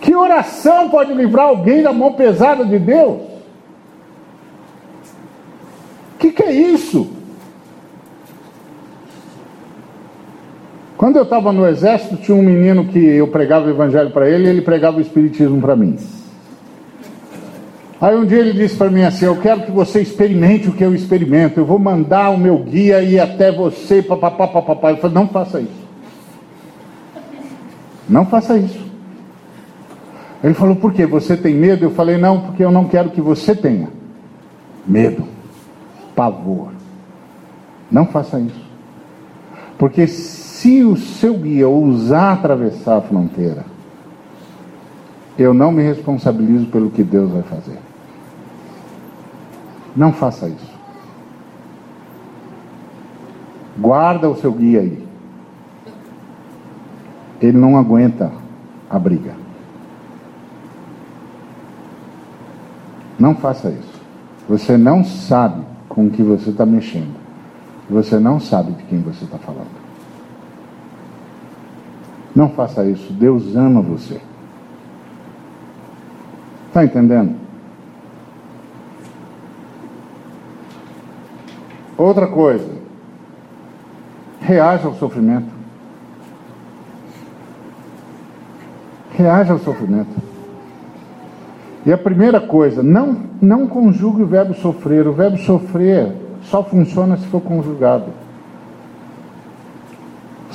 Que oração pode livrar alguém da mão pesada de Deus? O que, que é isso? Quando eu estava no exército, tinha um menino que eu pregava o evangelho para ele e ele pregava o espiritismo para mim. Aí um dia ele disse para mim assim: Eu quero que você experimente o que eu experimento. Eu vou mandar o meu guia ir até você, papapá, papapá. Eu falei: Não faça isso. Não faça isso. Ele falou: Por quê? Você tem medo? Eu falei: Não, porque eu não quero que você tenha medo, pavor. Não faça isso. Porque se o seu guia ousar atravessar a fronteira, eu não me responsabilizo pelo que Deus vai fazer. Não faça isso. Guarda o seu guia aí. Ele não aguenta a briga. Não faça isso. Você não sabe com o que você está mexendo. Você não sabe de quem você está falando. Não faça isso. Deus ama você. Está entendendo? Outra coisa, reaja ao sofrimento. Reaja ao sofrimento. E a primeira coisa, não, não conjugue o verbo sofrer. O verbo sofrer só funciona se for conjugado.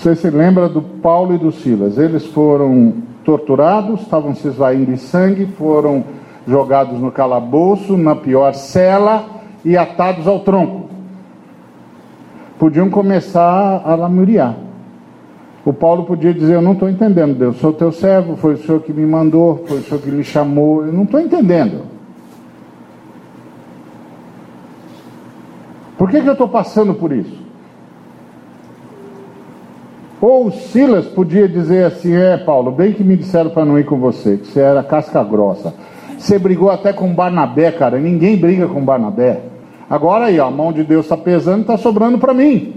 Você se lembra do Paulo e do Silas? Eles foram torturados, estavam se esvaindo de sangue, foram jogados no calabouço, na pior cela e atados ao tronco. Podiam começar a lamuriar. O Paulo podia dizer: Eu não estou entendendo, Deus, sou teu servo, foi o Senhor que me mandou, foi o Senhor que me chamou, eu não estou entendendo. Por que, que eu estou passando por isso? Ou Silas podia dizer assim: É, Paulo, bem que me disseram para não ir com você, que você era casca grossa. Você brigou até com Barnabé, cara. Ninguém briga com Barnabé. Agora aí, ó, a mão de Deus está pesando, está sobrando para mim.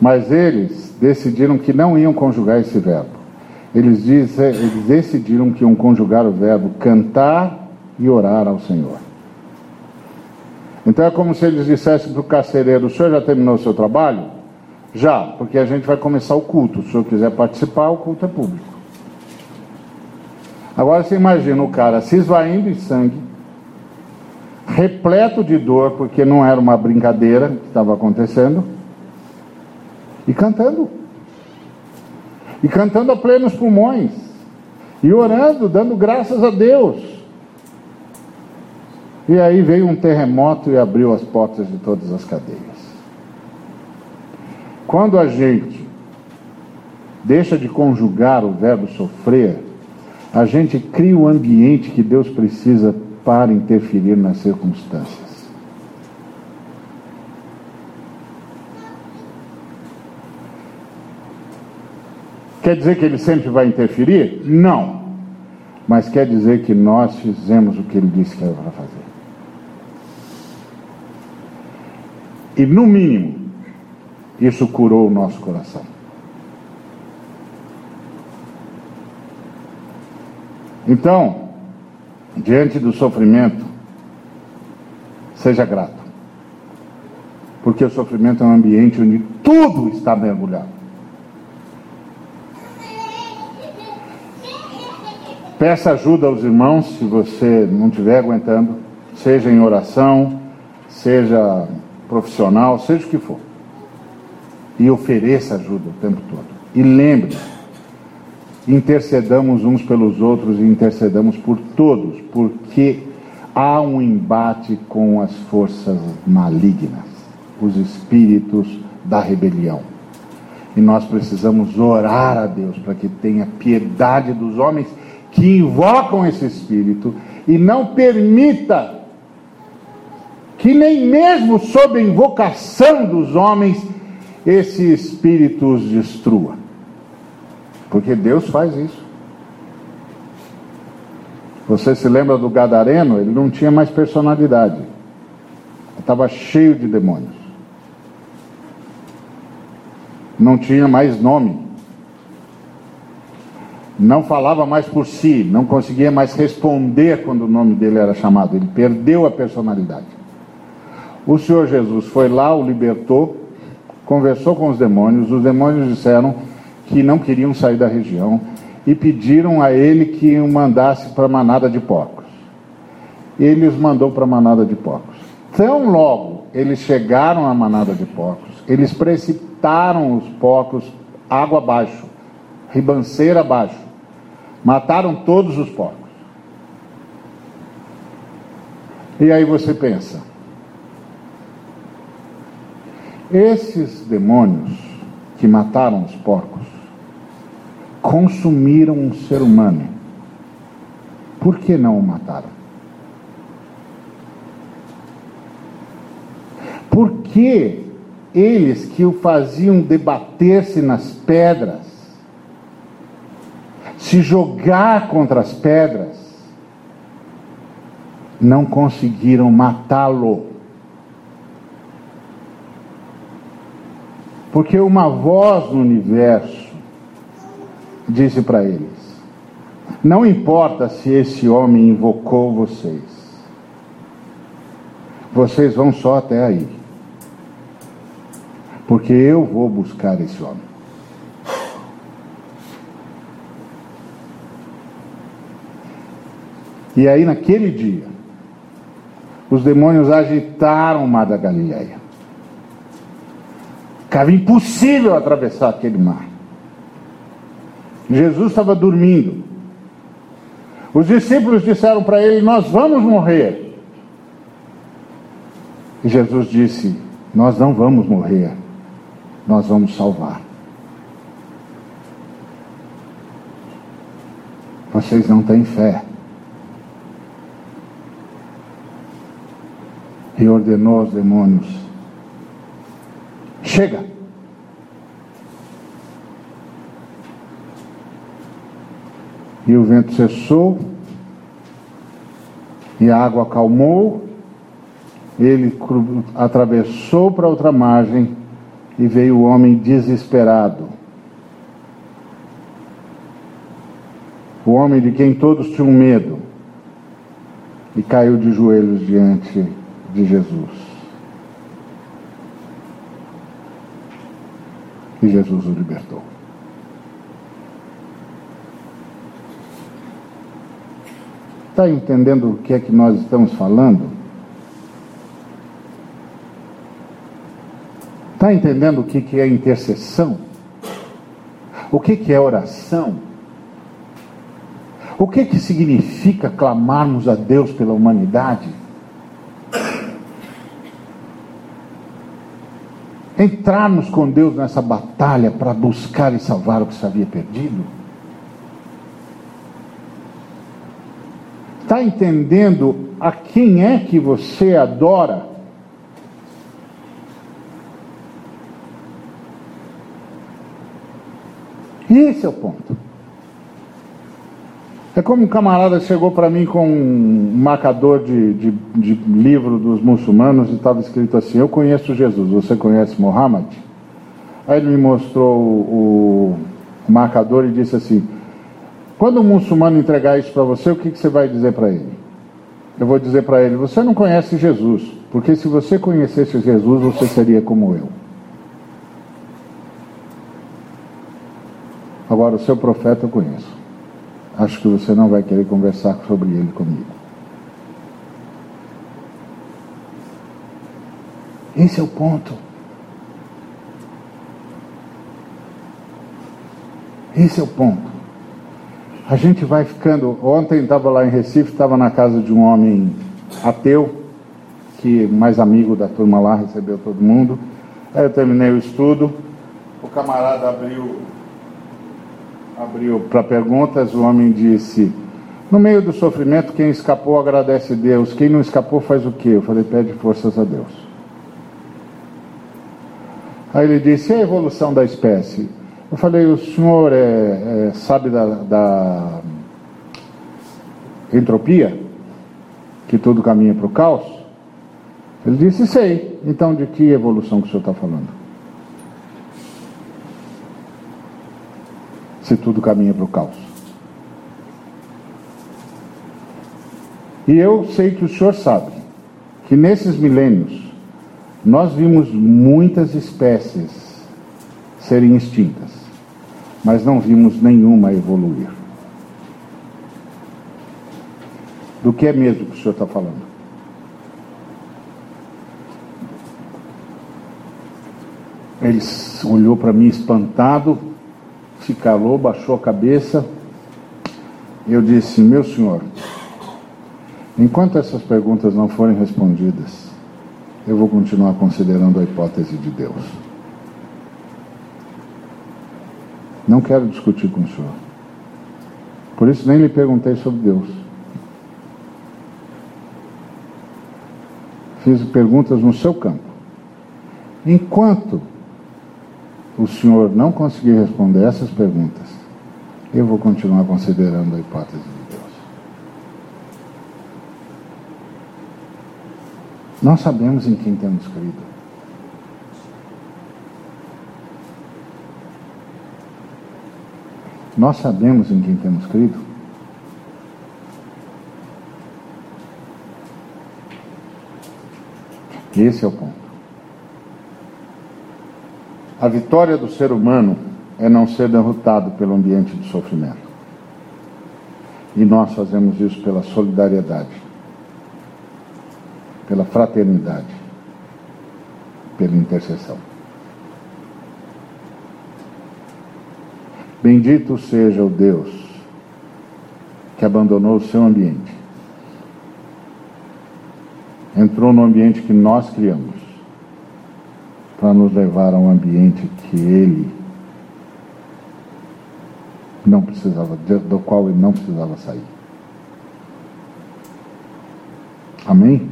Mas eles decidiram que não iam conjugar esse verbo. Eles, dizem, eles decidiram que iam conjugar o verbo cantar e orar ao Senhor. Então é como se eles dissessem para o carcereiro: O senhor já terminou o seu trabalho? Já, porque a gente vai começar o culto. Se o senhor quiser participar, o culto é público. Agora você imagina o cara se esvaindo de sangue, repleto de dor, porque não era uma brincadeira que estava acontecendo e cantando. E cantando a plenos pulmões. E orando, dando graças a Deus. E aí veio um terremoto e abriu as portas de todas as cadeias. Quando a gente deixa de conjugar o verbo sofrer, a gente cria o ambiente que Deus precisa para interferir nas circunstâncias. Quer dizer que ele sempre vai interferir? Não. Mas quer dizer que nós fizemos o que ele disse que era para fazer. E no mínimo, isso curou o nosso coração. Então, diante do sofrimento, seja grato. Porque o sofrimento é um ambiente onde tudo está mergulhado. Peça ajuda aos irmãos se você não estiver aguentando, seja em oração, seja profissional, seja o que for. E ofereça ajuda o tempo todo. E lembre, intercedamos uns pelos outros e intercedamos por todos, porque há um embate com as forças malignas, os espíritos da rebelião. E nós precisamos orar a Deus para que tenha piedade dos homens que invocam esse espírito e não permita que nem mesmo sob a invocação dos homens esse espírito os destrua. Porque Deus faz isso. Você se lembra do Gadareno? Ele não tinha mais personalidade. Estava cheio de demônios. Não tinha mais nome não falava mais por si, não conseguia mais responder quando o nome dele era chamado, ele perdeu a personalidade. O Senhor Jesus foi lá, o libertou, conversou com os demônios, os demônios disseram que não queriam sair da região e pediram a ele que o mandasse para a manada de porcos. Ele os mandou para a manada de porcos. Tão logo eles chegaram à manada de porcos, eles precipitaram os porcos água abaixo, ribanceira abaixo Mataram todos os porcos. E aí você pensa: esses demônios que mataram os porcos consumiram um ser humano. Por que não o mataram? Por que eles que o faziam debater-se nas pedras se jogar contra as pedras, não conseguiram matá-lo. Porque uma voz no universo disse para eles: Não importa se esse homem invocou vocês, Vocês vão só até aí. Porque eu vou buscar esse homem. E aí, naquele dia, os demônios agitaram o mar da Galileia. Ficava impossível atravessar aquele mar. Jesus estava dormindo. Os discípulos disseram para ele: Nós vamos morrer. E Jesus disse: Nós não vamos morrer, nós vamos salvar. Vocês não têm fé. e ordenou aos demônios: Chega! E o vento cessou, e a água acalmou, ele atravessou para outra margem e veio o homem desesperado. O homem de quem todos tinham medo e caiu de joelhos diante de Jesus. E Jesus o libertou. Está entendendo o que é que nós estamos falando? Está entendendo o que, que é intercessão? O que, que é oração? O que, que significa clamarmos a Deus pela humanidade? Entrarmos com Deus nessa batalha para buscar e salvar o que se havia perdido? Está entendendo a quem é que você adora? Esse é o ponto. É como um camarada chegou para mim com um marcador de, de, de livro dos muçulmanos e estava escrito assim: Eu conheço Jesus, você conhece Muhammad? Aí ele me mostrou o, o marcador e disse assim: Quando um muçulmano entregar isso para você, o que, que você vai dizer para ele? Eu vou dizer para ele: Você não conhece Jesus, porque se você conhecesse Jesus, você seria como eu. Agora, o seu profeta eu conheço acho que você não vai querer conversar sobre ele comigo. Esse é o ponto. Esse é o ponto. A gente vai ficando. Ontem estava lá em Recife, estava na casa de um homem ateu, que mais amigo da turma lá, recebeu todo mundo. Aí eu terminei o estudo, o camarada abriu abriu para perguntas, o homem disse: No meio do sofrimento, quem escapou agradece a Deus, quem não escapou faz o quê? Eu falei: Pede forças a Deus. Aí ele disse: E a evolução da espécie? Eu falei: O senhor é, é, sabe da, da entropia? Que tudo caminha para o caos? Ele disse: Sei. Então, de que evolução que o senhor está falando? Se tudo caminha para o caos. E eu sei que o senhor sabe que nesses milênios nós vimos muitas espécies serem extintas, mas não vimos nenhuma evoluir. Do que é mesmo que o senhor está falando? Ele olhou para mim espantado, se calou, baixou a cabeça. Eu disse: Meu senhor, enquanto essas perguntas não forem respondidas, eu vou continuar considerando a hipótese de Deus. Não quero discutir com o senhor. Por isso nem lhe perguntei sobre Deus. Fiz perguntas no seu campo. Enquanto o senhor não conseguir responder essas perguntas, eu vou continuar considerando a hipótese de Deus. Nós sabemos em quem temos crido. Nós sabemos em quem temos crido. Esse é o ponto. A vitória do ser humano é não ser derrotado pelo ambiente de sofrimento. E nós fazemos isso pela solidariedade, pela fraternidade, pela intercessão. Bendito seja o Deus que abandonou o seu ambiente, entrou no ambiente que nós criamos, para nos levar a um ambiente que Ele não precisava, do qual ele não precisava sair. Amém?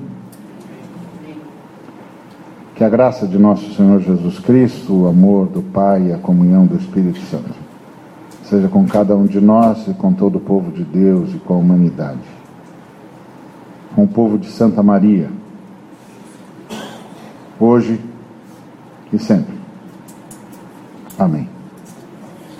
Que a graça de nosso Senhor Jesus Cristo, o amor do Pai e a comunhão do Espírito Santo seja com cada um de nós e com todo o povo de Deus e com a humanidade. Com o povo de Santa Maria, hoje e sempre. Amém.